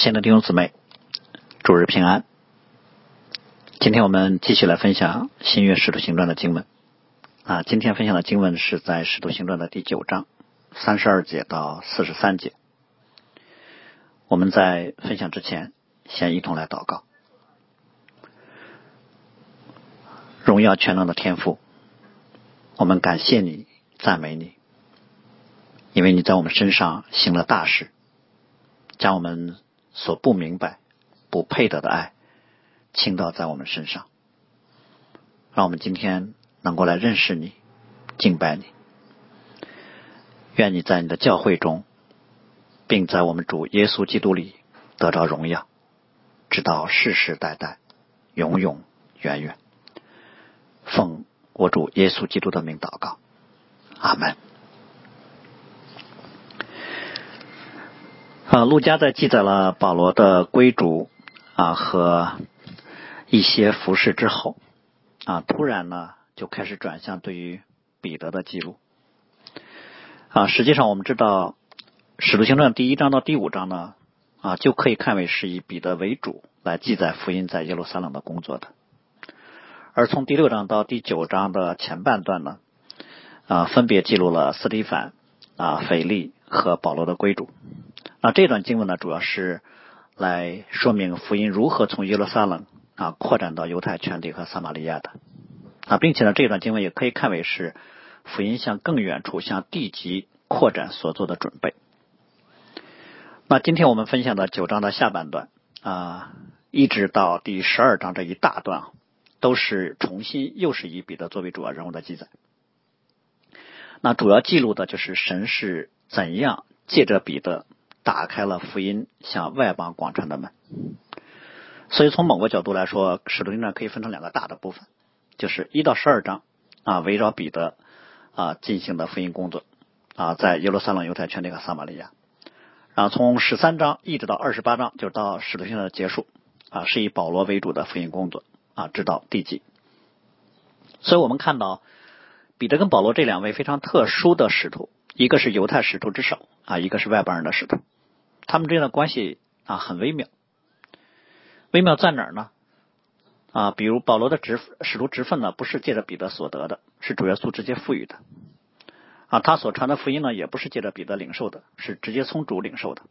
亲爱的弟兄姊妹，主日平安。今天我们继续来分享新约使徒行传的经文啊。今天分享的经文是在使徒行传的第九章三十二节到四十三节。我们在分享之前，先一同来祷告。荣耀全能的天赋，我们感谢你，赞美你，因为你在我们身上行了大事，将我们所不明白、不配得的爱倾倒在我们身上，让我们今天能够来认识你、敬拜你。愿你在你的教会中，并在我们主耶稣基督里得着荣耀，直到世世代代、永永远远。奉我主耶稣基督的名祷告，阿门。啊，陆家在记载了保罗的归主啊和一些服饰之后啊，突然呢就开始转向对于彼得的记录啊。实际上，我们知道《使徒行传》第一章到第五章呢啊，就可以看为是以彼得为主来记载福音在耶路撒冷的工作的。而从第六章到第九章的前半段呢啊，分别记录了斯蒂凡啊、腓力和保罗的归主。那这段经文呢，主要是来说明福音如何从耶路撒冷啊扩展到犹太全地和撒玛利亚的啊，并且呢，这段经文也可以看为是福音向更远处、向地级扩展所做的准备。那今天我们分享的九章的下半段啊，一直到第十二章这一大段，都是重新又是以彼得作为主要人物的记载。那主要记录的就是神是怎样借着彼得。打开了福音向外邦广传的门，所以从某个角度来说，使徒行传可以分成两个大的部分，就是一到十二章啊，围绕彼得啊进行的福音工作啊，在耶路撒冷、犹太全地和撒玛利亚，然后从十三章一直到二十八章，就是到使徒行传的结束啊，是以保罗为主的福音工作啊，直到地极。所以我们看到彼得跟保罗这两位非常特殊的使徒。一个是犹太使徒之首啊，一个是外邦人的使徒，他们之间的关系啊很微妙。微妙在哪儿呢？啊，比如保罗的职使徒职分呢，不是借着彼得所得的，是主耶稣直接赋予的。啊，他所传的福音呢，也不是借着彼得领受的，是直接从主领受的。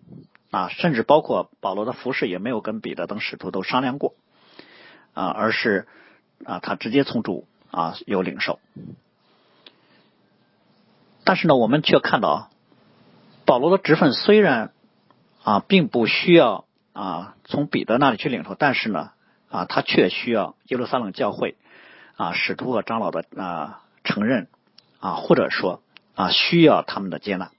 啊，甚至包括保罗的服饰也没有跟彼得等使徒都商量过，啊，而是啊他直接从主啊有领受。但是呢，我们却看到保罗的职分虽然啊并不需要啊从彼得那里去领受，但是呢啊他却需要耶路撒冷教会啊使徒和长老的啊承认啊或者说啊需要他们的接纳，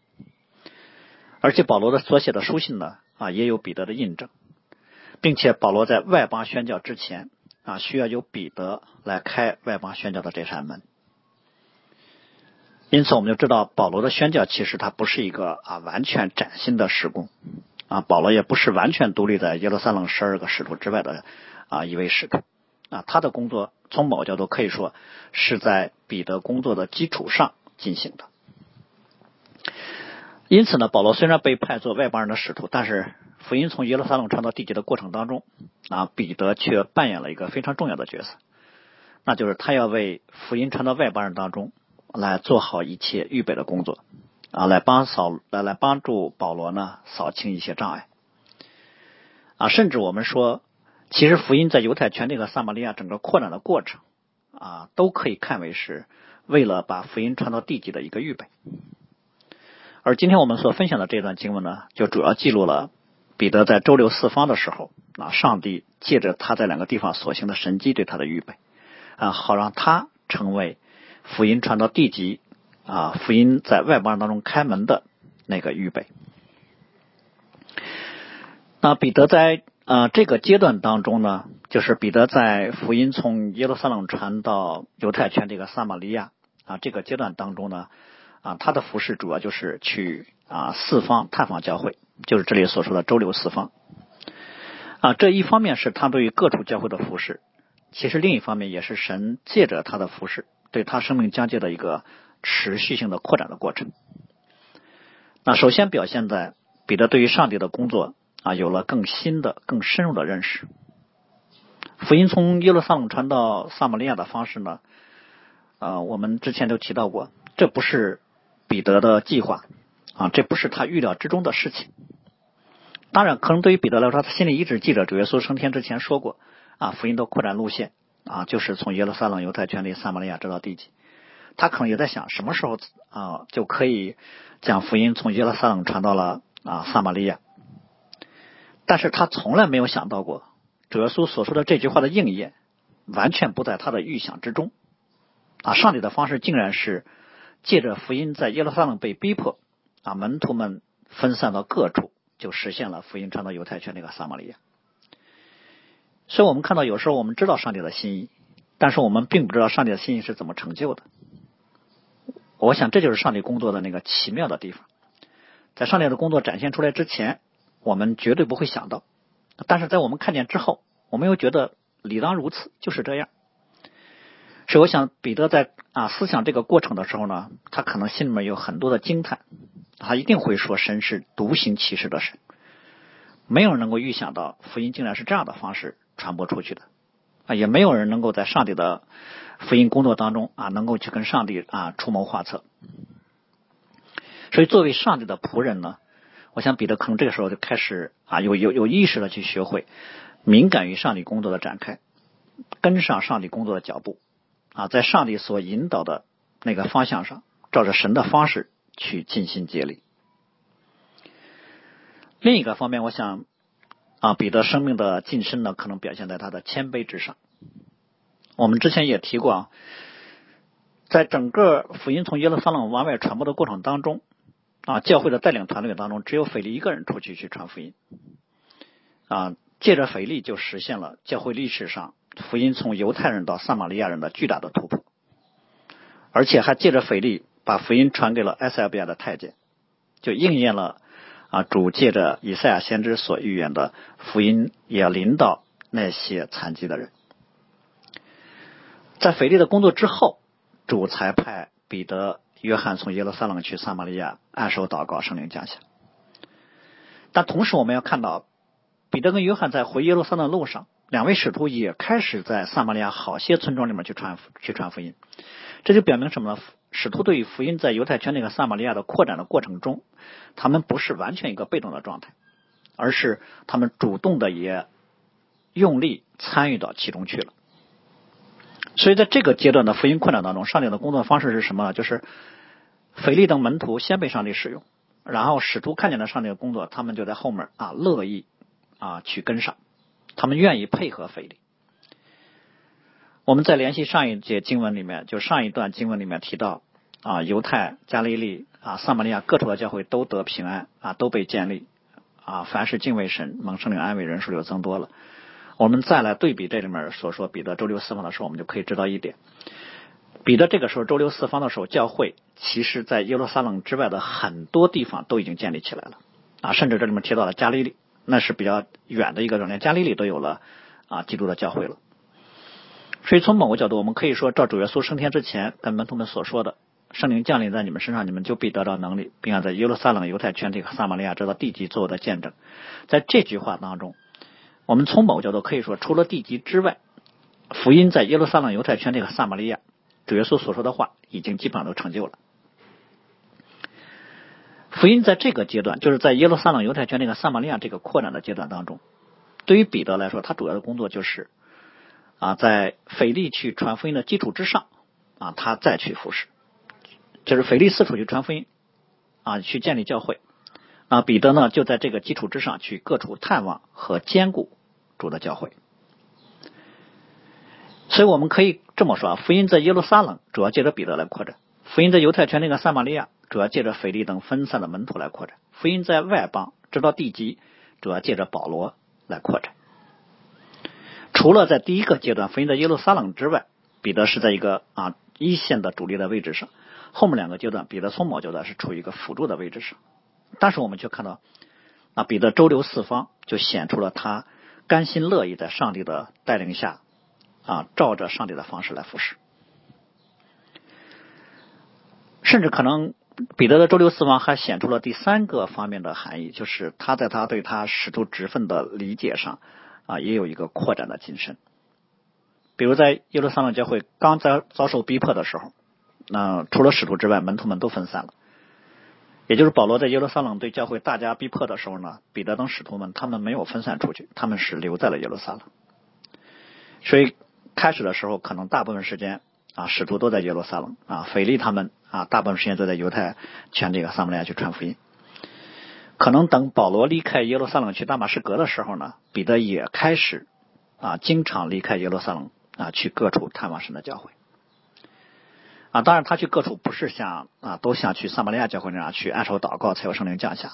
而且保罗的所写的书信呢啊也有彼得的印证，并且保罗在外邦宣教之前啊需要由彼得来开外邦宣教的这扇门。因此，我们就知道保罗的宣教其实他不是一个啊完全崭新的施工啊，保罗也不是完全独立在耶路撒冷十二个使徒之外的啊一位使徒啊，他的工作从某个角度可以说是在彼得工作的基础上进行的。因此呢，保罗虽然被派做外邦人的使徒，但是福音从耶路撒冷传到地极的过程当中啊，彼得却扮演了一个非常重要的角色，那就是他要为福音传到外邦人当中。来做好一切预备的工作啊，来帮扫来来帮助保罗呢扫清一些障碍啊，甚至我们说，其实福音在犹太全地和撒玛利亚整个扩展的过程啊，都可以看为是为了把福音传到地级的一个预备。而今天我们所分享的这段经文呢，就主要记录了彼得在周六四方的时候啊，上帝借着他在两个地方所行的神迹对他的预备啊，好让他成为。福音传到地级啊，福音在外邦人当中开门的那个预备。那彼得在啊这个阶段当中呢，就是彼得在福音从耶路撒冷传到犹太圈这个撒玛利亚啊这个阶段当中呢啊他的服饰主要就是去啊四方探访教会，就是这里所说的周流四方啊这一方面是他对于各处教会的服饰，其实另一方面也是神借着他的服饰。对他生命疆界的一个持续性的扩展的过程。那首先表现在彼得对于上帝的工作啊有了更新的、更深入的认识。福音从耶路撒冷传到撒玛利亚的方式呢，啊，我们之前都提到过，这不是彼得的计划啊，这不是他预料之中的事情。当然，可能对于彼得来说，他心里一直记着主耶稣升天之前说过啊，福音的扩展路线啊，就是从耶路撒冷、犹太权利、撒玛利亚直到地极。他可能也在想，什么时候啊就可以将福音从耶路撒冷传到了啊撒玛利亚。但是他从来没有想到过，主耶稣所说的这句话的应验，完全不在他的预想之中。啊，上帝的方式竟然是借着福音在耶路撒冷被逼迫，啊门徒们分散到各处。就实现了福音传到犹太圈那个撒玛利亚，所以我们看到有时候我们知道上帝的心意，但是我们并不知道上帝的心意是怎么成就的。我想这就是上帝工作的那个奇妙的地方，在上帝的工作展现出来之前，我们绝对不会想到；但是在我们看见之后，我们又觉得理当如此，就是这样。所以我想彼得在啊思想这个过程的时候呢，他可能心里面有很多的惊叹。他一定会说神是独行其事的神，没有人能够预想到福音竟然是这样的方式传播出去的也没有人能够在上帝的福音工作当中啊，能够去跟上帝啊出谋划策。所以作为上帝的仆人呢，我想彼得可能这个时候就开始啊有有有意识的去学会敏感于上帝工作的展开，跟上上帝工作的脚步啊，在上帝所引导的那个方向上，照着神的方式。去尽心竭力。另一个方面，我想啊，彼得生命的晋升呢，可能表现在他的谦卑之上。我们之前也提过啊，在整个福音从耶路撒冷往外传播的过程当中啊，教会的带领团队当中，只有腓力一个人出去去传福音啊，借着腓力就实现了教会历史上福音从犹太人到撒玛利亚人的巨大的突破，而且还借着腓力。把福音传给了埃塞俄比亚的太监，就应验了啊主借着以赛亚先知所预言的福音也要临到那些残疾的人。在腓力的工作之后，主才派彼得、约翰从耶路撒冷去撒玛利亚按手祷告，圣灵降下。但同时，我们要看到彼得跟约翰在回耶路撒冷的路上，两位使徒也开始在撒玛利亚好些村庄里面去传去传福音。这就表明什么呢？使徒对于福音在犹太圈那个撒玛利亚的扩展的过程中，他们不是完全一个被动的状态，而是他们主动的也用力参与到其中去了。所以在这个阶段的福音扩展当中，上帝的工作方式是什么呢？就是腓力等门徒先被上帝使用，然后使徒看见了上帝的工作，他们就在后面啊乐意啊去跟上，他们愿意配合腓力。我们再联系上一节经文里面，就上一段经文里面提到啊，犹太、加利利啊、撒玛利亚各处的教会都得平安啊，都被建立啊，凡是敬畏神、蒙圣灵安慰人数就增多了。我们再来对比这里面所说彼得周六四方的时候，我们就可以知道一点：彼得这个时候周六四方的时候，教会其实在耶路撒冷之外的很多地方都已经建立起来了啊，甚至这里面提到了加利利，那是比较远的一个人，连加利利都有了啊基督的教会了。所以从某个角度，我们可以说，照主耶稣升天之前跟门徒们所说的，圣灵降临在你们身上，你们就必得到能力，并要在耶路撒冷、犹太全体和撒玛利亚直到地极做我的见证。在这句话当中，我们从某个角度可以说，除了地极之外，福音在耶路撒冷、犹太全体和撒玛利亚，主耶稣所说的话已经基本上都成就了。福音在这个阶段，就是在耶路撒冷、犹太全体和撒玛利亚这个扩展的阶段当中，对于彼得来说，他主要的工作就是。啊，在腓力去传福音的基础之上，啊，他再去服侍，就是腓力四处去传福音，啊，去建立教会，啊，彼得呢就在这个基础之上去各处探望和兼顾主的教会。所以我们可以这么说啊，福音在耶路撒冷主要借着彼得来扩展，福音在犹太权那个撒玛利亚主要借着腓力等分散的门徒来扩展，福音在外邦直到地极主要借着保罗来扩展。除了在第一个阶段福音在耶路撒冷之外，彼得是在一个啊一线的主力的位置上。后面两个阶段，彼得从某阶段是处于一个辅助的位置上。但是我们却看到，啊彼得周流四方，就显出了他甘心乐意在上帝的带领下啊照着上帝的方式来服侍。甚至可能彼得的周六四方还显出了第三个方面的含义，就是他在他对他使徒职分的理解上啊，也有一个扩展的精神。比如在耶路撒冷教会刚遭遭受逼迫的时候，那除了使徒之外，门徒们都分散了。也就是保罗在耶路撒冷对教会大家逼迫的时候呢，彼得等使徒们他们没有分散出去，他们是留在了耶路撒冷。所以开始的时候，可能大部分时间啊，使徒都在耶路撒冷啊，腓力他们。啊，大部分时间都在犹太全这个撒玛利亚去传福音。可能等保罗离开耶路撒冷去大马士革的时候呢，彼得也开始啊，经常离开耶路撒冷啊，去各处探望神的教会。啊，当然他去各处不是像啊，都像去撒玛利亚教会那样去按手祷告才有圣灵降下。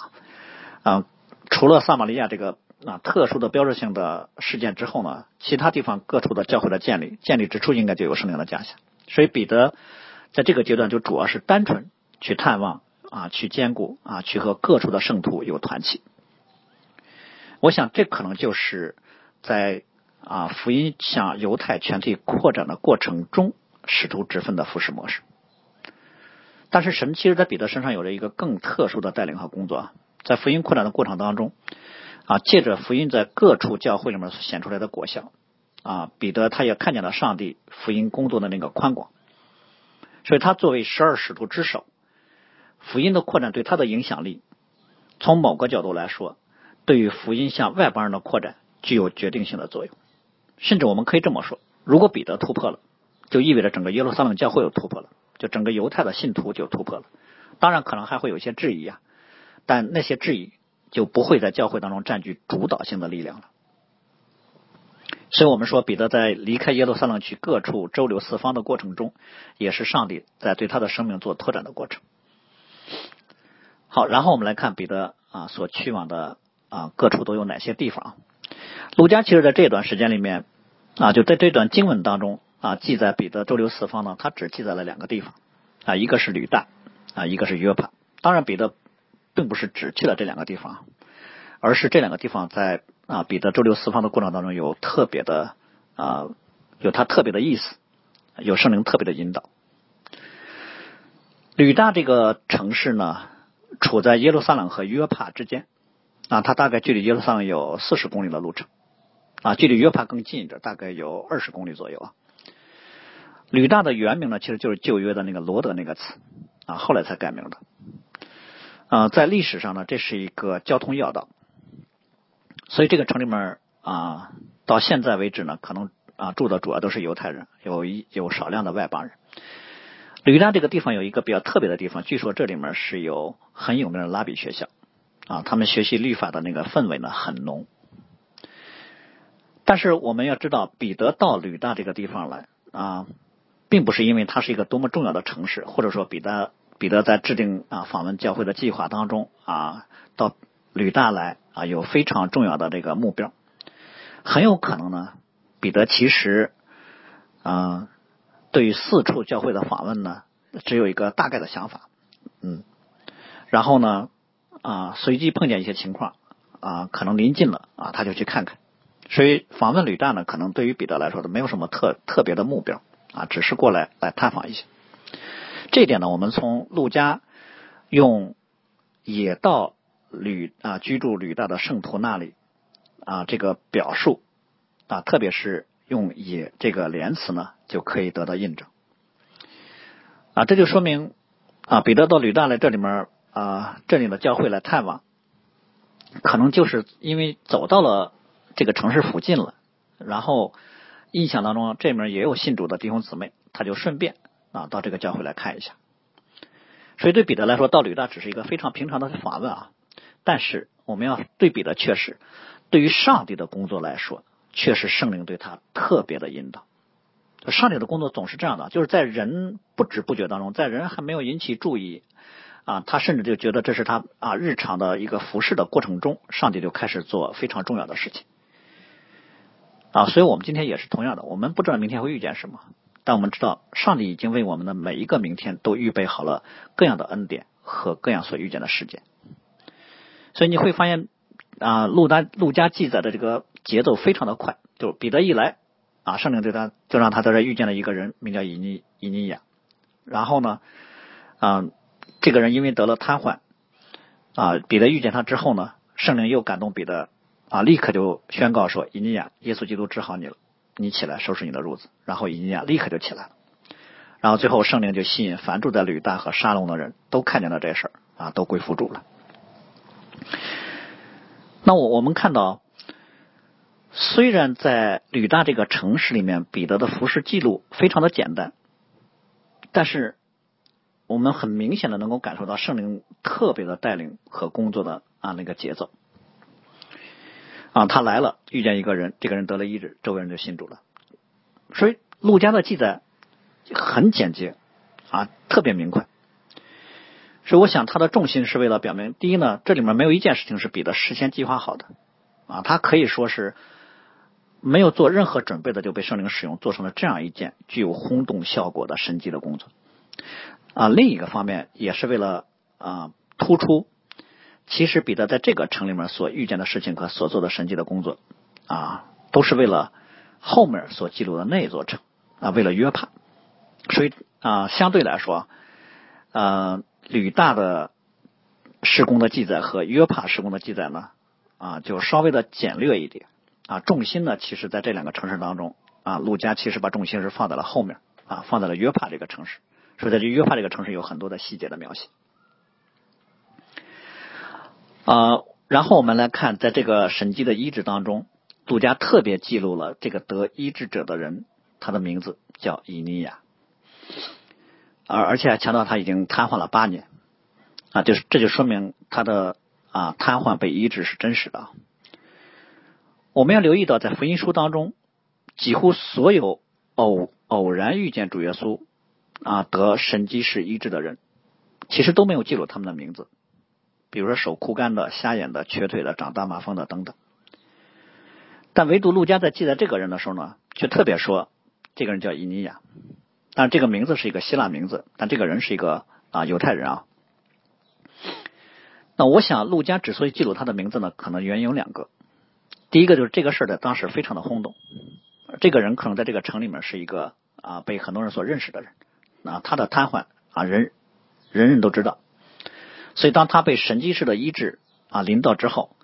啊，除了撒玛利亚这个啊特殊的标志性的事件之后呢，其他地方各处的教会的建立建立之初应该就有圣灵的降下。所以彼得。在这个阶段，就主要是单纯去探望啊，去兼顾啊，去和各处的圣徒有团契。我想，这可能就是在啊福音向犹太全体扩展的过程中，使徒之分的服饰模式。但是，神其实在彼得身上有着一个更特殊的带领和工作，在福音扩展的过程当中啊，借着福音在各处教会里面显出来的果效啊，彼得他也看见了上帝福音工作的那个宽广。所以，他作为十二使徒之首，福音的扩展对他的影响力，从某个角度来说，对于福音向外邦人的扩展具有决定性的作用。甚至我们可以这么说：如果彼得突破了，就意味着整个耶路撒冷教会有突破了，就整个犹太的信徒就突破了。当然，可能还会有些质疑啊，但那些质疑就不会在教会当中占据主导性的力量了。所以我们说，彼得在离开耶路撒冷去各处周流四方的过程中，也是上帝在对他的生命做拓展的过程。好，然后我们来看彼得啊所去往的啊各处都有哪些地方。路加其实在这段时间里面啊，就在这段经文当中啊记载彼得周流四方呢，他只记载了两个地方啊，一个是吕大啊，一个是约帕。当然，彼得并不是只去了这两个地方，而是这两个地方在。啊，彼得周六四方的过程当中有特别的啊，有他特别的意思，有圣灵特别的引导。吕大这个城市呢，处在耶路撒冷和约帕之间啊，它大概距离耶路撒冷有四十公里的路程啊，距离约帕更近一点，大概有二十公里左右啊。吕大的原名呢，其实就是旧约的那个罗德那个词啊，后来才改名的啊，在历史上呢，这是一个交通要道。所以这个城里面啊，到现在为止呢，可能啊住的主要都是犹太人，有一有少量的外邦人。吕大这个地方有一个比较特别的地方，据说这里面是有很有名的拉比学校啊，他们学习律法的那个氛围呢很浓。但是我们要知道，彼得到吕大这个地方来啊，并不是因为它是一个多么重要的城市，或者说彼得彼得在制定啊访问教会的计划当中啊到。吕大来啊，有非常重要的这个目标，很有可能呢，彼得其实啊，对于四处教会的访问呢，只有一个大概的想法，嗯，然后呢啊，随机碰见一些情况啊，可能临近了啊，他就去看看，所以访问吕大呢，可能对于彼得来说，都没有什么特特别的目标啊，只是过来来探访一下。这一点呢，我们从陆家用野道。吕啊，居住吕大的圣徒那里啊，这个表述啊，特别是用也这个连词呢，就可以得到印证啊。这就说明啊，彼得到吕大来这里面啊，这里的教会来探望，可能就是因为走到了这个城市附近了，然后印象当中这面也有信主的弟兄姊妹，他就顺便啊到这个教会来看一下。所以对彼得来说，到吕大只是一个非常平常的访问啊。但是我们要对比的却是，对于上帝的工作来说，确实圣灵对他特别的引导。上帝的工作总是这样的，就是在人不知不觉当中，在人还没有引起注意啊，他甚至就觉得这是他啊日常的一个服侍的过程中，上帝就开始做非常重要的事情啊。所以我们今天也是同样的，我们不知道明天会遇见什么，但我们知道上帝已经为我们的每一个明天都预备好了各样的恩典和各样所遇见的事件。所以你会发现，啊，路单路加记载的这个节奏非常的快，就彼得一来，啊，圣灵对他就让他在这遇见了一个人，名叫以尼以尼亚，然后呢，啊，这个人因为得了瘫痪啊，彼得遇见他之后呢，圣灵又感动彼得啊，立刻就宣告说：“以尼亚，耶稣基督治好你了，你起来收拾你的褥子。”然后以尼亚立刻就起来了。然后最后圣灵就吸引凡住在吕大和沙龙的人都看见了这事儿啊，都归附主了。那我我们看到，虽然在吕大这个城市里面，彼得的服饰记录非常的简单，但是我们很明显的能够感受到圣灵特别的带领和工作的啊那个节奏。啊，他来了，遇见一个人，这个人得了医治，周围人就信主了。所以陆家的记载很简洁啊，特别明快。所以我想，他的重心是为了表明：第一呢，这里面没有一件事情是彼得事先计划好的啊，他可以说是没有做任何准备的就被圣灵使用，做成了这样一件具有轰动效果的神迹的工作啊。另一个方面也是为了啊突出，其实彼得在这个城里面所遇见的事情和所做的神迹的工作啊，都是为了后面所记录的那一座城啊，为了约帕。所以啊，相对来说，呃。吕大的施工的记载和约帕施工的记载呢，啊，就稍微的简略一点啊。重心呢，其实在这两个城市当中啊，陆家其实把重心是放在了后面啊，放在了约帕这个城市。所以在这约帕这个城市有很多的细节的描写啊。然后我们来看，在这个神迹的医治当中，杜家特别记录了这个得医治者的人，他的名字叫以尼亚。而而且还强调他已经瘫痪了八年，啊，就是这就说明他的啊瘫痪被医治是真实的。我们要留意到，在福音书当中，几乎所有偶偶然遇见主耶稣啊得神迹式医治的人，其实都没有记录他们的名字，比如说手枯干的、瞎眼的、瘸腿的、长大麻风的等等。但唯独路加在记载这个人的时候呢，却特别说这个人叫以尼亚。但这个名字是一个希腊名字，但这个人是一个啊犹太人啊。那我想，陆家之所以记录他的名字呢，可能原因有两个。第一个就是这个事儿在当时非常的轰动，这个人可能在这个城里面是一个啊被很多人所认识的人啊，他的瘫痪啊人人人都知道，所以当他被神迹式的医治啊临到之后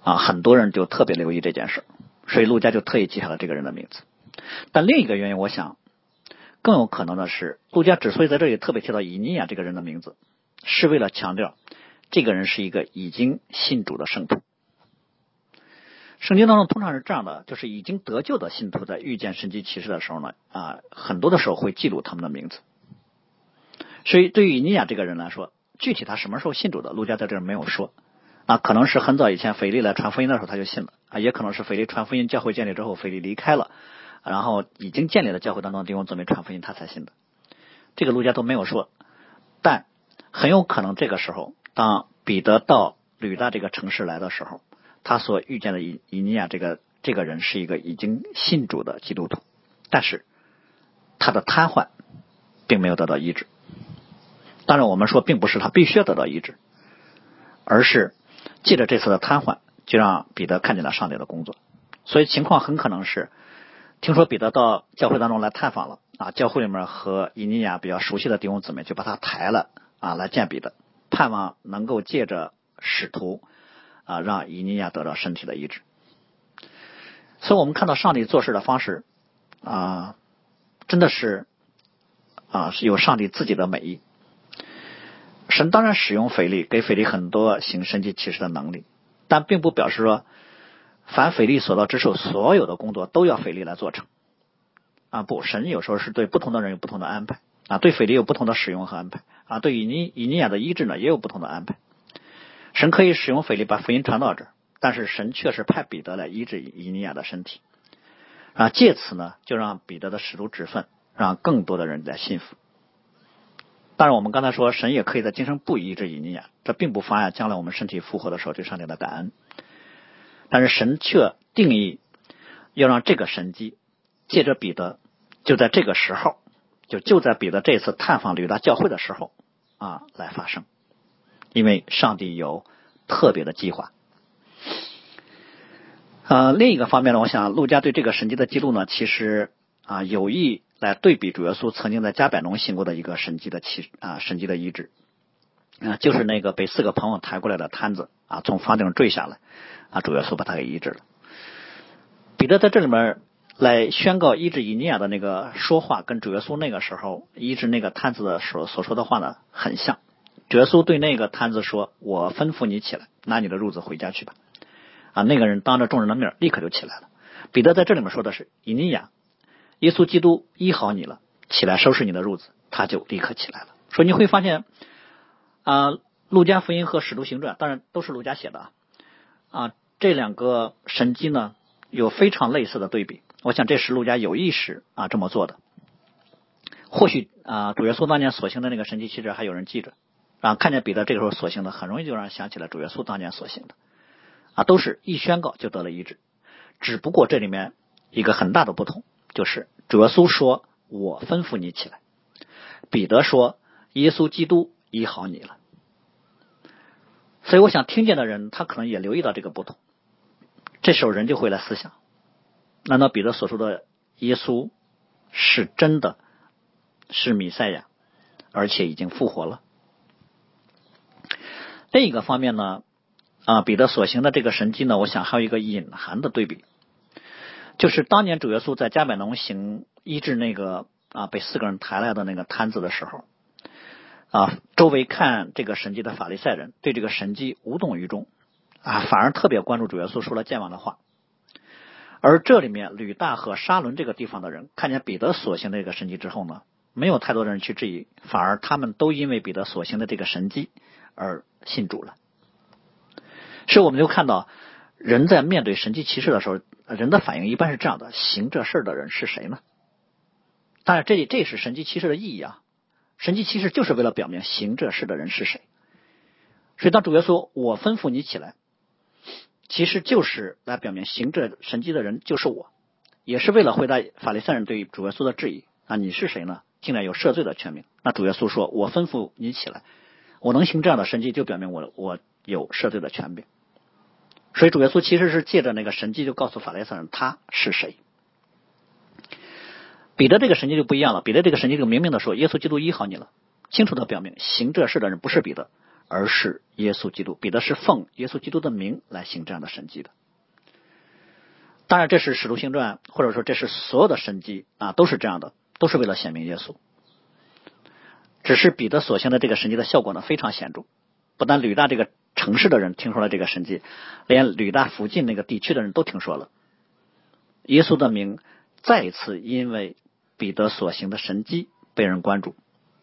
啊，很多人就特别留意这件事，所以陆家就特意记下了这个人的名字。但另一个原因，我想。更有可能的是，陆家之所以在这里特别提到以尼亚这个人的名字，是为了强调这个人是一个已经信主的圣徒。圣经当中通常是这样的，就是已经得救的信徒在遇见神迹奇事的时候呢，啊，很多的时候会记录他们的名字。所以对于尼亚这个人来说，具体他什么时候信主的，陆家在这儿没有说。啊，可能是很早以前腓力来传福音的时候他就信了，啊，也可能是腓力传福音教会建立之后，腓力离开了。然后已经建立了教会当中弟兄姊妹传福音，他才信的。这个路加都没有说，但很有可能这个时候，当彼得到吕大这个城市来的时候，他所遇见的以以尼亚这个这个人是一个已经信主的基督徒，但是他的瘫痪并没有得到医治。当然，我们说并不是他必须要得到医治，而是借着这次的瘫痪，就让彼得看见了上帝的工作。所以情况很可能是。听说彼得到教会当中来探访了啊，教会里面和以尼亚比较熟悉的弟兄姊妹就把他抬了啊来见彼得，盼望能够借着使徒啊让以尼亚得到身体的医治。所以我们看到上帝做事的方式啊，真的是啊是有上帝自己的美意。神当然使用腓力，给腓力很多行神迹奇事的能力，但并不表示说。凡腓力所到之处，所有的工作都要腓力来做成啊！不，神有时候是对不同的人有不同的安排啊，对腓力有不同的使用和安排啊，对以尼以尼亚的医治呢也有不同的安排。神可以使用腓力把福音传到这儿，但是神却是派彼得来医治以尼亚的身体啊，借此呢就让彼得的使徒之分，让更多的人来信服。当然，我们刚才说神也可以在今生不医治以尼亚，这并不妨碍将来我们身体复活的时候对上帝的感恩。但是神却定义要让这个神迹借着彼得，就在这个时候，就就在彼得这次探访吕大教会的时候啊来发生，因为上帝有特别的计划。呃，另一个方面呢，我想陆家对这个神迹的记录呢，其实啊有意来对比主耶稣曾经在加百农行过的一个神迹的奇啊神迹的医治啊，就是那个被四个朋友抬过来的摊子啊，从房顶坠下来，啊，主耶稣把他给医治了。彼得在这里面来宣告医治以尼亚的那个说话，跟主耶稣那个时候医治那个摊子的时所说的话呢，很像。耶稣对那个摊子说：“我吩咐你起来，拿你的褥子回家去吧。”啊，那个人当着众人的面立刻就起来了。彼得在这里面说的是以尼亚，耶稣基督医好你了，起来收拾你的褥子，他就立刻起来了。说你会发现。啊，路加福音和使徒行传，当然都是路加写的啊。这两个神迹呢，有非常类似的对比。我想这是路加有意识啊这么做的。或许啊，主耶稣当年所行的那个神迹，其实还有人记着啊。看见彼得这个时候所行的，很容易就让人想起了主耶稣当年所行的啊，都是一宣告就得了医治。只不过这里面一个很大的不同，就是主耶稣说：“我吩咐你起来。”彼得说：“耶稣基督。”医好你了，所以我想听见的人，他可能也留意到这个不同。这时候人就会来思想：难道彼得所说的耶稣是真的是弥赛亚，而且已经复活了？另一个方面呢，啊，彼得所行的这个神迹呢，我想还有一个隐含的对比，就是当年主耶稣在加百农行医治那个啊被四个人抬来的那个摊子的时候。啊，周围看这个神迹的法利赛人对这个神迹无动于衷，啊，反而特别关注主耶稣说了健忘的话。而这里面吕大和沙伦这个地方的人看见彼得所行的这个神迹之后呢，没有太多的人去质疑，反而他们都因为彼得所行的这个神迹而信主了。所以我们就看到，人在面对神迹奇事的时候，人的反应一般是这样的：行这事的人是谁呢？当然，这里这是神迹奇事的意义啊。神迹其实就是为了表明行这事的人是谁，所以当主耶稣我吩咐你起来，其实就是来表明行这神迹的人就是我，也是为了回答法利赛人对于主耶稣的质疑啊，你是谁呢？竟然有赦罪的权柄？那主耶稣说我吩咐你起来，我能行这样的神迹，就表明我我有赦罪的权柄。所以主耶稣其实是借着那个神迹，就告诉法利赛人他是谁。彼得这个神迹就不一样了。彼得这个神迹就明明的说，耶稣基督医好你了，清楚的表明行这事的人不是彼得，而是耶稣基督。彼得是奉耶稣基督的名来行这样的神迹的。当然，这是使徒行传，或者说这是所有的神迹啊，都是这样的，都是为了显明耶稣。只是彼得所行的这个神迹的效果呢，非常显著。不但吕大这个城市的人听说了这个神迹，连吕大附近那个地区的人都听说了。耶稣的名再次因为。彼得所行的神迹被人关注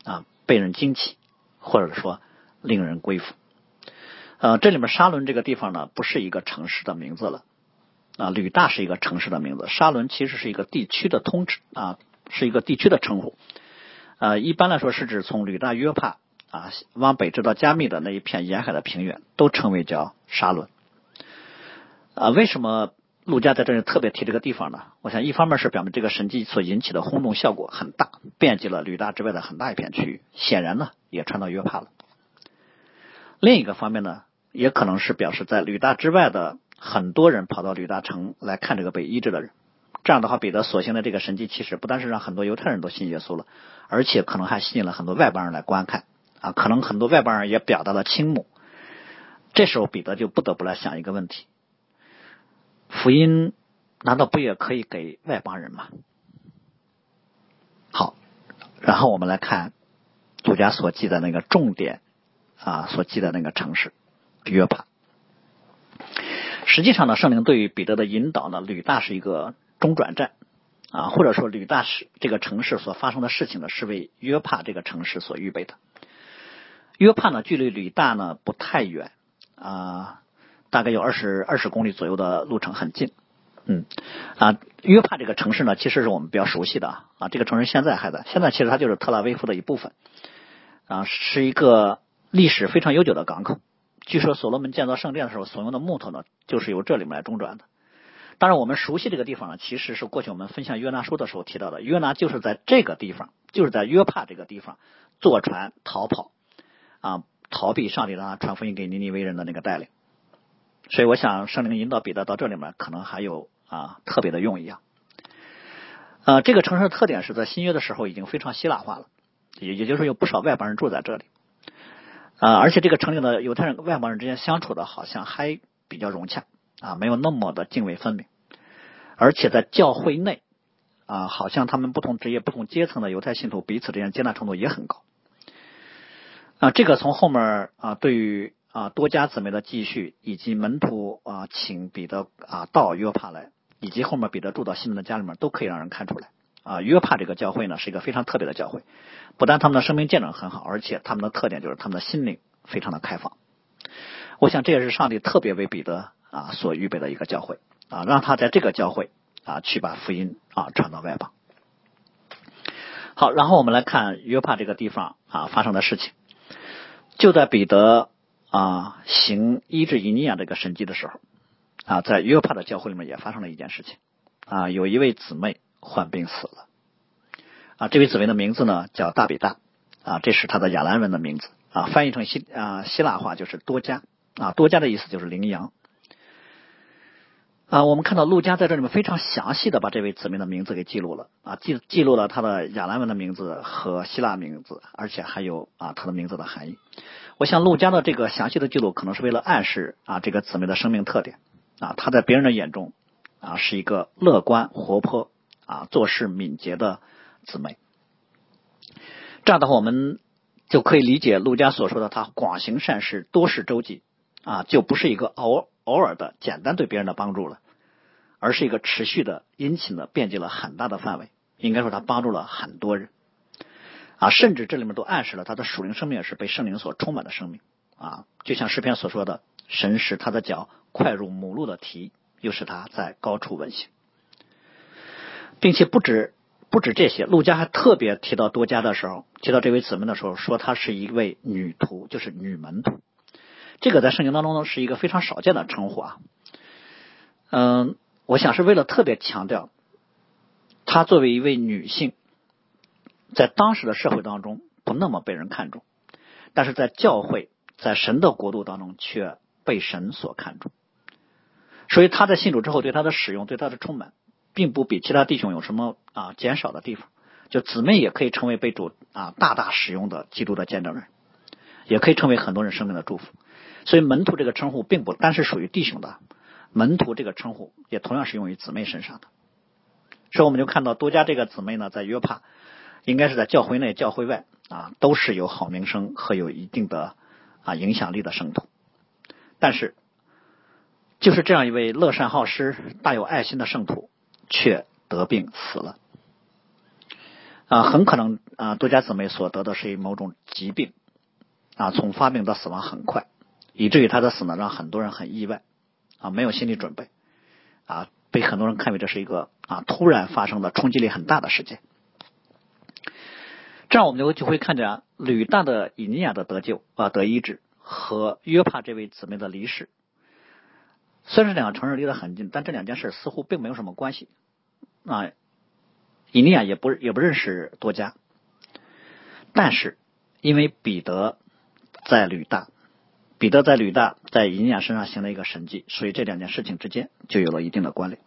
啊，被人惊奇，或者说令人归附。呃，这里面沙伦这个地方呢，不是一个城市的名字了啊。吕大是一个城市的名字，沙伦其实是一个地区的通知啊，是一个地区的称呼。呃，一般来说是指从吕大约帕啊往北直到加密的那一片沿海的平原，都称为叫沙伦。啊，为什么？陆家在这里特别提这个地方呢，我想一方面是表明这个神迹所引起的轰动效果很大，遍及了吕大之外的很大一片区域，显然呢也传到约帕了。另一个方面呢，也可能是表示在吕大之外的很多人跑到吕大城来看这个被医治的人。这样的话，彼得所行的这个神迹，其实不但是让很多犹太人都信耶稣了，而且可能还吸引了很多外邦人来观看啊，可能很多外邦人也表达了倾慕。这时候，彼得就不得不来想一个问题。福音难道不也可以给外邦人吗？好，然后我们来看儒家所记的那个重点啊，所记的那个城市约帕。实际上呢，圣灵对于彼得的引导呢，吕大是一个中转站啊，或者说吕大是这个城市所发生的事情呢，是为约帕这个城市所预备的。约帕呢，距离吕大呢不太远啊。大概有二十二十公里左右的路程，很近。嗯啊，约帕这个城市呢，其实是我们比较熟悉的啊。这个城市现在还在，现在其实它就是特拉维夫的一部分啊，是一个历史非常悠久的港口。据说所罗门建造圣殿的时候所用的木头呢，就是由这里面来中转的。当然，我们熟悉这个地方呢，其实是过去我们分享约拿书的时候提到的，约拿就是在这个地方，就是在约帕这个地方坐船逃跑啊，逃避上帝让他传福音给尼尼微人的那个带领。所以，我想圣灵引导彼得到这里面，可能还有啊特别的用意啊。呃，这个城市的特点是在新约的时候已经非常希腊化了，也也就是有不少外邦人住在这里。啊，而且这个城里的犹太人跟外邦人之间相处的好像还比较融洽啊，没有那么的泾渭分明，而且在教会内啊，好像他们不同职业、不同阶层的犹太信徒彼此之间接纳程度也很高啊。这个从后面啊，对于啊多家姊妹的继续，以及门徒啊请彼得啊到约帕来，以及后面彼得住到西门的家里面，都可以让人看出来啊。约帕这个教会呢，是一个非常特别的教会。不但他们的生命见证很好，而且他们的特点就是他们的心灵非常的开放。我想这也是上帝特别为彼得啊所预备的一个教会啊，让他在这个教会啊去把福音啊传到外邦。好，然后我们来看约帕这个地方啊发生的事情。就在彼得啊行医治以尼亚这个神迹的时候啊，在约帕的教会里面也发生了一件事情啊，有一位姊妹患病死了。啊，这位姊妹的名字呢叫大比大，啊，这是她的亚兰文的名字，啊，翻译成希啊希腊话就是多加，啊，多加的意思就是羚羊，啊，我们看到陆家在这里面非常详细的把这位姊妹的名字给记录了，啊，记记录了她的亚兰文的名字和希腊名字，而且还有啊她的名字的含义。我想陆家的这个详细的记录可能是为了暗示啊这个姊妹的生命特点，啊，她在别人的眼中啊是一个乐观活泼啊做事敏捷的。姊妹，这样的话，我们就可以理解陆家所说的“他广行善事，多事周济”，啊，就不是一个偶偶尔的简单对别人的帮助了，而是一个持续的殷勤的，遍及了很大的范围。应该说，他帮助了很多人，啊，甚至这里面都暗示了他的属灵生命是被圣灵所充满的生命，啊，就像诗篇所说的：“神使他的脚快如母鹿的蹄，又使他在高处稳行，并且不止。”不止这些，陆家还特别提到多家的时候，提到这位姊妹的时候，说她是一位女徒，就是女门徒。这个在圣经当中呢是一个非常少见的称呼啊。嗯，我想是为了特别强调，她作为一位女性，在当时的社会当中不那么被人看重，但是在教会，在神的国度当中却被神所看重。所以她在信主之后，对她的使用，对她的充满。并不比其他弟兄有什么啊减少的地方，就姊妹也可以成为被主啊大大使用的基督的见证人，也可以成为很多人生命的祝福。所以门徒这个称呼并不单是属于弟兄的，门徒这个称呼也同样是用于姊妹身上的。所以我们就看到多加这个姊妹呢，在约帕，应该是在教会内、教会外啊，都是有好名声和有一定的啊影响力的圣徒。但是，就是这样一位乐善好施、大有爱心的圣徒。却得病死了，啊，很可能啊，多家姊妹所得的是某种疾病，啊，从发病到死亡很快，以至于他的死呢，让很多人很意外，啊，没有心理准备，啊，被很多人看为这是一个啊突然发生的冲击力很大的事件。这样我们就就会看见吕大的以尼亚的得救啊得医治和约帕这位姊妹的离世。虽然是两个城市离得很近，但这两件事似乎并没有什么关系啊。以尼亚也不也不认识多加，但是因为彼得在吕大，彼得在吕大在以利亚身上行了一个神迹，所以这两件事情之间就有了一定的关联。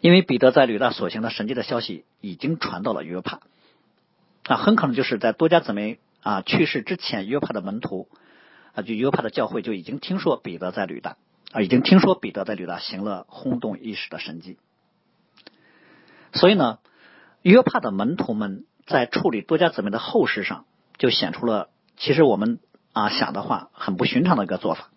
因为彼得在吕大所行的神迹的消息已经传到了约帕啊，很可能就是在多加姊妹啊去世之前，约帕的门徒啊，就约帕的教会就已经听说彼得在吕大。啊，已经听说彼得在吕大行了轰动一时的神迹，所以呢，约帕的门徒们在处理多家姊妹的后事上，就显出了其实我们啊想的话很不寻常的一个做法。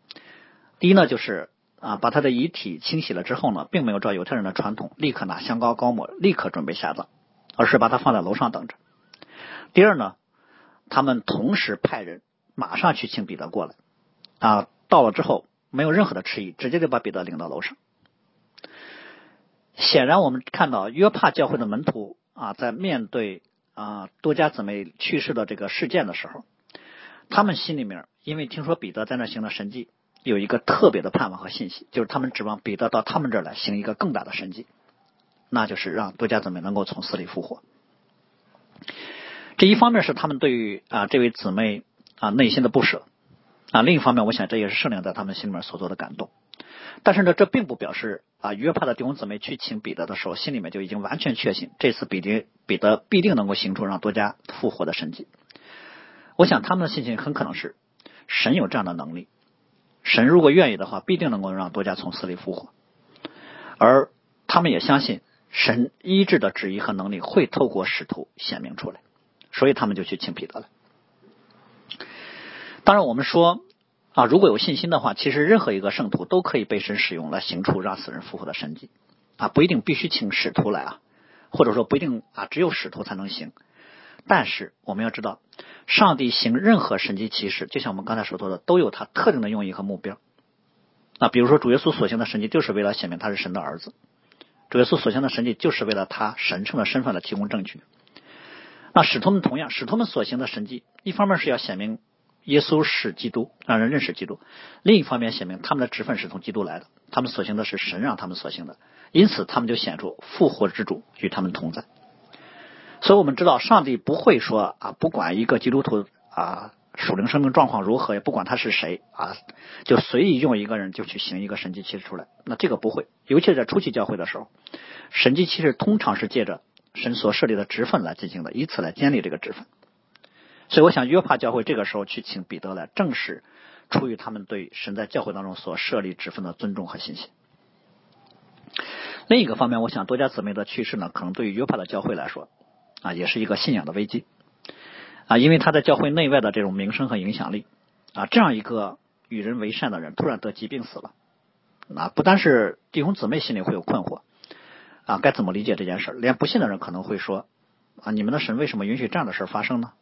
第一呢，就是啊把他的遗体清洗了之后呢，并没有照犹太人的传统，立刻拿香膏膏抹，立刻准备下葬，而是把他放在楼上等着。第二呢，他们同时派人马上去请彼得过来啊，到了之后。没有任何的迟疑，直接就把彼得领到楼上。显然，我们看到约帕教会的门徒啊，在面对啊多家姊妹去世的这个事件的时候，他们心里面因为听说彼得在那行了神迹，有一个特别的盼望和信息，就是他们指望彼得到他们这儿来行一个更大的神迹，那就是让多家姊妹能够从死里复活。这一方面是他们对于啊这位姊妹啊内心的不舍。啊，另一方面，我想这也是圣灵在他们心里面所做的感动。但是呢，这并不表示啊，约帕的弟兄姊妹去请彼得的时候，心里面就已经完全确信这次彼得彼得必定能够行出让多家复活的神迹。我想他们的信心很可能是神有这样的能力，神如果愿意的话，必定能够让多加从死里复活。而他们也相信神医治的旨意和能力会透过使徒显明出来，所以他们就去请彼得了。当然，我们说啊，如果有信心的话，其实任何一个圣徒都可以被神使用来行出让死人复活的神迹啊，不一定必须请使徒来啊，或者说不一定啊，只有使徒才能行。但是我们要知道，上帝行任何神迹奇事，就像我们刚才所说的，都有他特定的用意和目标。那比如说，主耶稣所行的神迹，就是为了显明他是神的儿子；主耶稣所行的神迹，就是为了他神圣的身份来提供证据。那使徒们同样，使徒们所行的神迹，一方面是要显明耶稣是基督，让人认识基督；另一方面显明他们的职分是从基督来的，他们所行的是神让他们所行的，因此他们就显出复活之主与他们同在。所以我们知道，上帝不会说啊，不管一个基督徒啊属灵生命状况如何，也不管他是谁啊，就随意用一个人就去行一个神迹奇事出来。那这个不会，尤其是在初期教会的时候，神迹奇事通常是借着神所设立的职分来进行的，以此来建立这个职分。所以，我想约帕教会这个时候去请彼得来，正是出于他们对神在教会当中所设立职分的尊重和信心。另一个方面，我想多家姊妹的去世呢，可能对于约帕的教会来说。啊，也是一个信仰的危机啊，因为他在教会内外的这种名声和影响力啊，这样一个与人为善的人突然得疾病死了，啊，不单是弟兄姊妹心里会有困惑啊，该怎么理解这件事？连不信的人可能会说啊，你们的神为什么允许这样的事发生呢？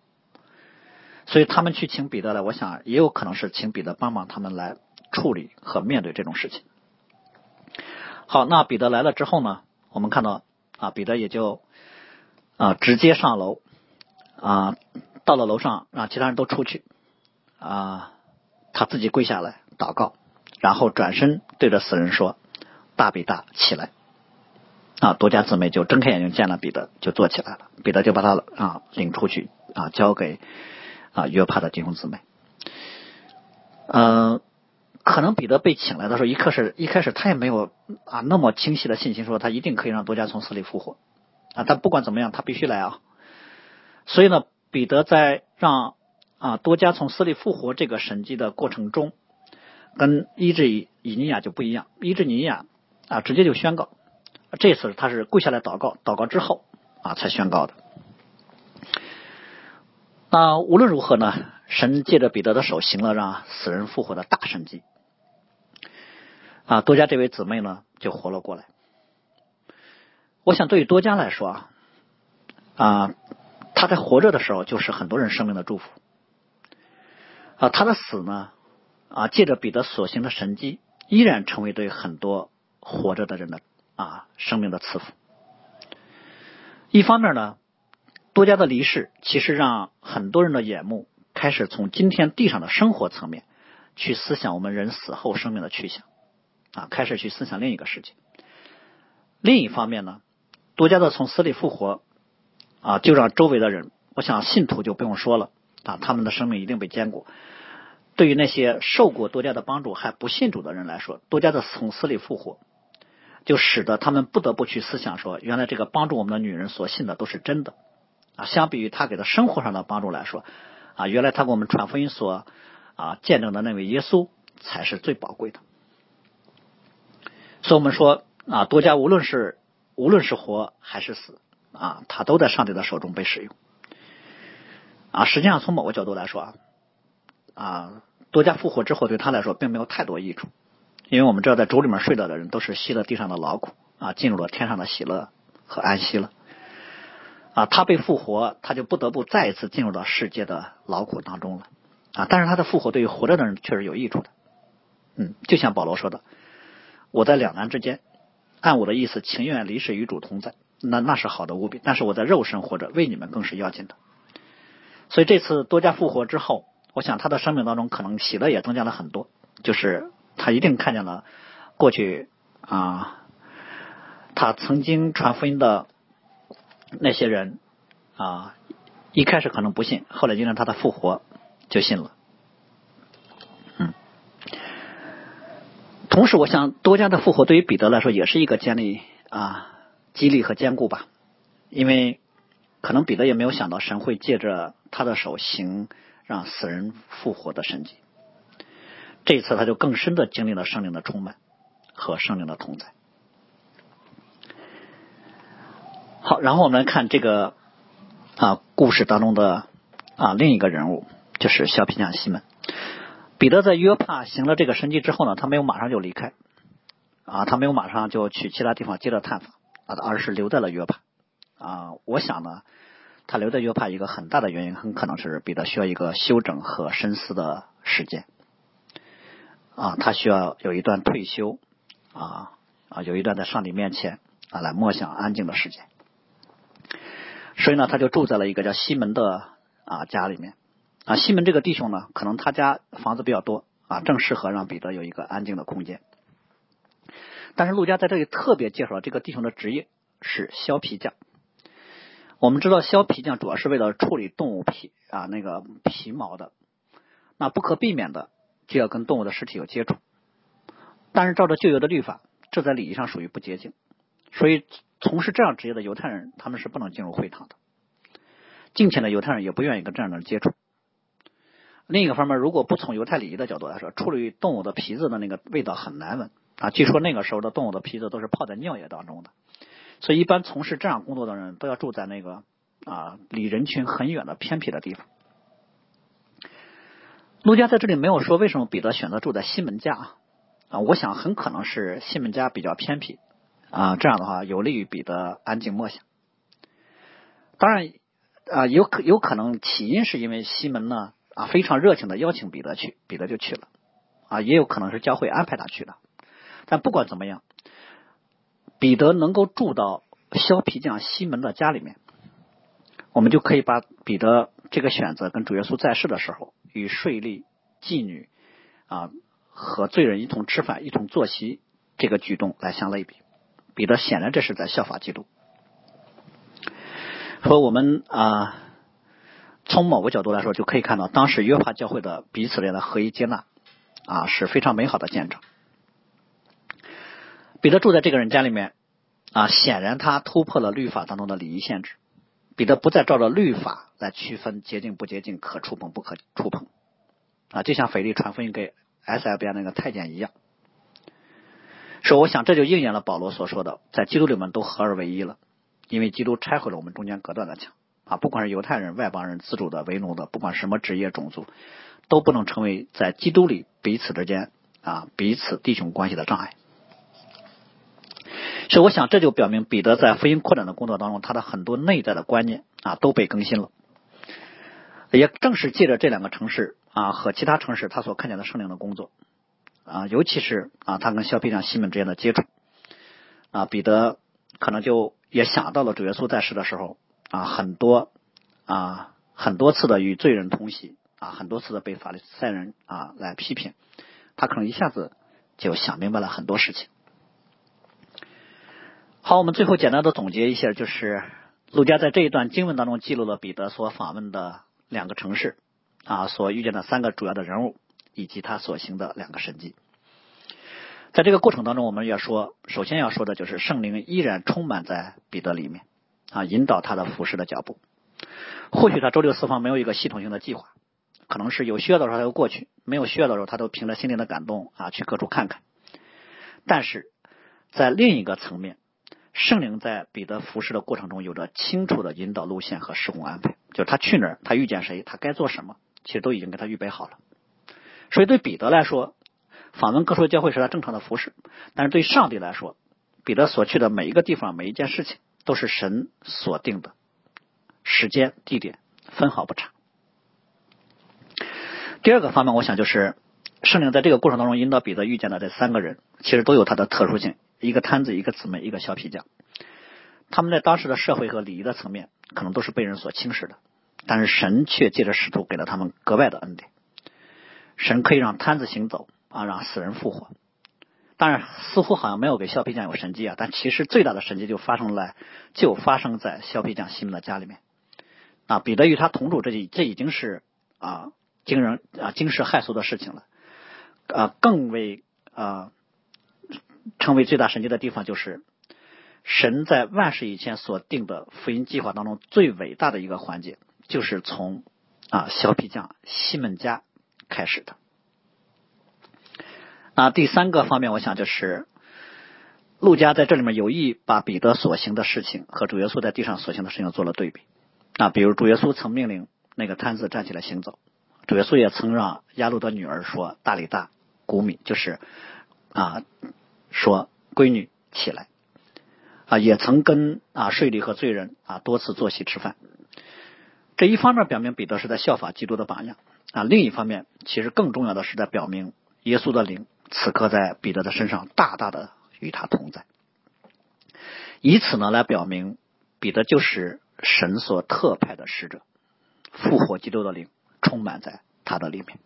所以他们去请彼得来，我想也有可能是请彼得帮忙他们来处理和面对这种事情。好，那彼得来了之后呢，我们看到啊，彼得也就。啊，直接上楼啊，到了楼上，让其他人都出去啊，他自己跪下来祷告，然后转身对着死人说：“大比大，起来！”啊，多家姊妹就睁开眼睛见了彼得，就坐起来了。彼得就把他啊领出去啊，交给啊约帕的弟兄姊妹。嗯，可能彼得被请来的时候，一刻是一开始他也没有啊那么清晰的信心，说他一定可以让多加从死里复活。啊，但不管怎么样，他必须来啊。所以呢，彼得在让啊多加从死里复活这个神迹的过程中，跟医治以以尼亚就不一样。医治尼亚啊，直接就宣告。这次他是跪下来祷告，祷告之后啊才宣告的。那无论如何呢，神借着彼得的手行了让死人复活的大神迹。啊，多加这位姊妹呢就活了过来。我想，对于多加来说啊，啊，他在活着的时候就是很多人生命的祝福啊，他的死呢啊，借着彼得所行的神迹，依然成为对很多活着的人的啊生命的赐福。一方面呢，多加的离世其实让很多人的眼目开始从今天地上的生活层面去思想我们人死后生命的去向啊，开始去思想另一个世界。另一方面呢。多加的从死里复活，啊，就让周围的人，我想信徒就不用说了啊，他们的生命一定被坚固。对于那些受过多加的帮助还不信主的人来说，多加的从死里复活，就使得他们不得不去思想说，原来这个帮助我们的女人所信的都是真的啊。相比于他给他生活上的帮助来说，啊，原来他给我们传福音所啊见证的那位耶稣才是最宝贵的。所以我们说啊，多加无论是。无论是活还是死啊，他都在上帝的手中被使用啊。实际上，从某个角度来说啊，啊，多加复活之后对他来说并没有太多益处，因为我们知道，在主里面睡着的人都是吸了地上的劳苦啊，进入了天上的喜乐和安息了啊。他被复活，他就不得不再一次进入到世界的劳苦当中了啊。但是他的复活对于活着的人确实有益处的，嗯，就像保罗说的，我在两难之间。按我的意思，情愿离世与主同在，那那是好的无比。但是我在肉身活着，为你们更是要紧的。所以这次多加复活之后，我想他的生命当中可能喜乐也增加了很多。就是他一定看见了过去啊，他曾经传福音的那些人啊，一开始可能不信，后来因为他的复活就信了。同时，我想多加的复活对于彼得来说也是一个建立啊激励和坚固吧，因为可能彼得也没有想到神会借着他的手行让死人复活的神迹。这一次，他就更深的经历了圣灵的充满和圣灵的同在。好，然后我们来看这个啊故事当中的啊另一个人物，就是小皮匠西门。彼得在约帕行了这个神迹之后呢，他没有马上就离开啊，他没有马上就去其他地方接着探访啊，而是留在了约帕啊。我想呢，他留在约帕一个很大的原因，很可能是彼得需要一个休整和深思的时间啊，他需要有一段退休啊啊，有一段在上帝面前啊来默想安静的时间。所以呢，他就住在了一个叫西门的啊家里面啊。西门这个弟兄呢，可能他家房子比较多啊，正适合让彼得有一个安静的空间。但是陆家在这里特别介绍了这个弟兄的职业是削皮匠。我们知道削皮匠主要是为了处理动物皮啊那个皮毛的，那不可避免的就要跟动物的尸体有接触。但是照着旧约的律法，这在礼仪上属于不洁净，所以。从事这样职业的犹太人，他们是不能进入会堂的。敬虔的犹太人也不愿意跟这样的人接触。另一个方面，如果不从犹太礼仪的角度来说，处理动物的皮子的那个味道很难闻啊。据说那个时候的动物的皮子都是泡在尿液当中的，所以一般从事这样工作的人都要住在那个啊离人群很远的偏僻的地方。陆家在这里没有说为什么彼得选择住在西门家啊，我想很可能是西门家比较偏僻。啊，这样的话有利于彼得安静默想。当然，啊，有可有可能起因是因为西门呢啊非常热情的邀请彼得去，彼得就去了。啊，也有可能是教会安排他去的。但不管怎么样，彼得能够住到削皮匠西门的家里面，我们就可以把彼得这个选择跟主耶稣在世的时候与税吏、妓女啊和罪人一同吃饭、一同坐席这个举动来相类比。彼得显然这是在效法基督，和我们啊，从某个角度来说，就可以看到当时约帕教会的彼此间的合一接纳啊是非常美好的见证。彼得住在这个人家里面啊，显然他突破了律法当中的礼仪限制。彼得不再照着律法来区分洁净不洁净、可触碰不可触碰啊，就像腓力传福音给 S L B 那个太监一样。说，我想这就应验了保罗所说的，在基督里面都合而为一了，因为基督拆毁了我们中间隔断的墙啊，不管是犹太人、外邦人、自主的、为奴的，不管什么职业、种族，都不能成为在基督里彼此之间啊彼此弟兄关系的障碍。所以，我想这就表明彼得在福音扩展的工作当中，他的很多内在的观念啊都被更新了。也正是借着这两个城市啊和其他城市他所看见的圣灵的工作。啊，尤其是啊，他跟肖皮匠西门之间的接触，啊，彼得可能就也想到了主耶稣在世的时候啊，很多啊，很多次的与罪人同席啊，很多次的被法利赛人啊来批评，他可能一下子就想明白了很多事情。好，我们最后简单的总结一下，就是陆家在这一段经文当中记录了彼得所访问的两个城市啊，所遇见的三个主要的人物。以及他所行的两个神迹，在这个过程当中，我们要说，首先要说的就是圣灵依然充满在彼得里面啊，引导他的服侍的脚步。或许他周六四方没有一个系统性的计划，可能是有需要的时候他就过去，没有需要的时候他都凭着心灵的感动啊去各处看看。但是在另一个层面，圣灵在彼得服侍的过程中有着清楚的引导路线和施工安排，就是他去哪儿，他遇见谁，他该做什么，其实都已经给他预备好了。所以，对彼得来说，访问各处教会是他正常的服饰；但是对上帝来说，彼得所去的每一个地方、每一件事情，都是神所定的时间、地点，分毫不差。第二个方面，我想就是圣灵在这个过程当中引导彼得遇见的这三个人，其实都有他的特殊性：一个摊子，一个姊妹，一个小皮匠。他们在当时的社会和礼仪的层面，可能都是被人所轻视的，但是神却借着使徒给了他们格外的恩典。神可以让摊子行走啊，让死人复活。当然，似乎好像没有给削皮匠有神迹啊，但其实最大的神迹就发生了就发生在削皮匠西门的家里面啊。彼得与他同住，这这已经是啊惊人啊惊世骇俗的事情了啊。更为啊成为最大神迹的地方，就是神在万事以前所定的福音计划当中最伟大的一个环节，就是从啊小皮匠西门家开始的。那第三个方面，我想就是陆家在这里面有意把彼得所行的事情和主耶稣在地上所行的事情做了对比。啊，比如主耶稣曾命令那个摊子站起来行走，主耶稣也曾让亚路的女儿说：“大里大古米，就是啊，说闺女起来。”啊，也曾跟啊税吏和罪人啊多次坐席吃饭。这一方面表明彼得是在效法基督的榜样啊，另一方面其实更重要的是在表明耶稣的灵。此刻在彼得的身上大大的与他同在，以此呢来表明彼得就是神所特派的使者，复活基督的灵充满在他的里面。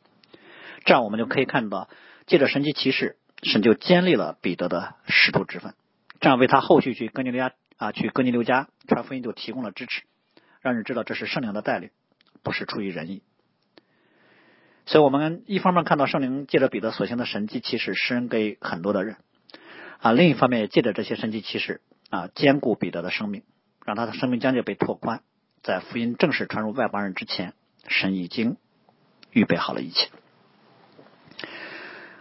这样我们就可以看到，借着神迹骑士，神就建立了彼得的使徒之分，这样为他后续去哥尼流家啊去哥尼流家传福音就提供了支持，让人知道这是圣灵的带领，不是出于人意。所以，我们一方面看到圣灵借着彼得所行的神迹奇事施恩给很多的人啊，另一方面也借着这些神迹奇事啊，兼顾彼得的生命，让他的生命疆界被拓宽。在福音正式传入外邦人之前，神已经预备好了一切。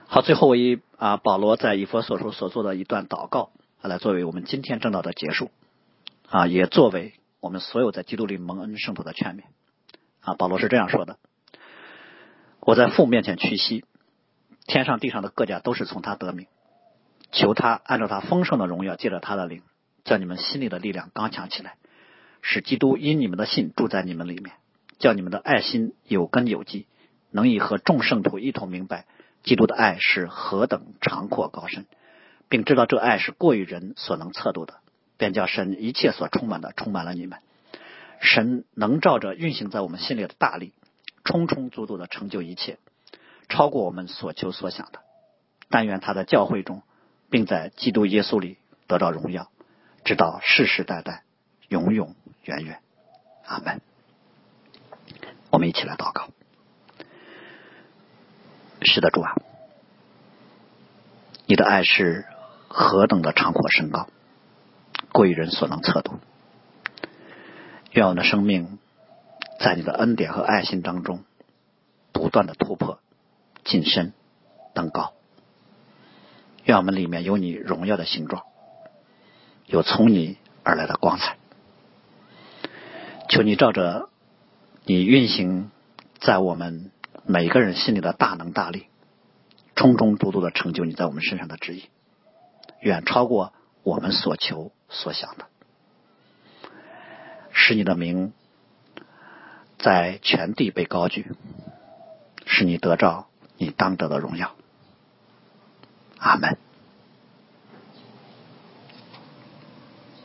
好，最后我以啊保罗在以佛所书所做的一段祷告来作为我们今天正道的结束啊，也作为我们所有在基督里蒙恩圣徒的劝勉啊。保罗是这样说的。我在父面前屈膝，天上地上的各家都是从他得名，求他按照他丰盛的荣耀，借着他的灵，叫你们心里的力量刚强起来，使基督因你们的信住在你们里面，叫你们的爱心有根有基，能以和众圣徒一同明白基督的爱是何等长阔高深，并知道这爱是过于人所能测度的，便叫神一切所充满的充满了你们。神能照着运行在我们心里的大力。充充足足的成就一切，超过我们所求所想的。但愿他在教会中，并在基督耶稣里得到荣耀，直到世世代代，永永远远。阿门。我们一起来祷告。是的，主啊，你的爱是何等的长阔深高，过于人所能测度。愿我的生命。在你的恩典和爱心当中，不断的突破、晋升、登高。愿我们里面有你荣耀的形状，有从你而来的光彩。求你照着你运行在我们每个人心里的大能大力，充充足足的成就你在我们身上的旨意，远超过我们所求所想的，使你的名。在全地被高举，使你得着你当得的荣耀。阿门。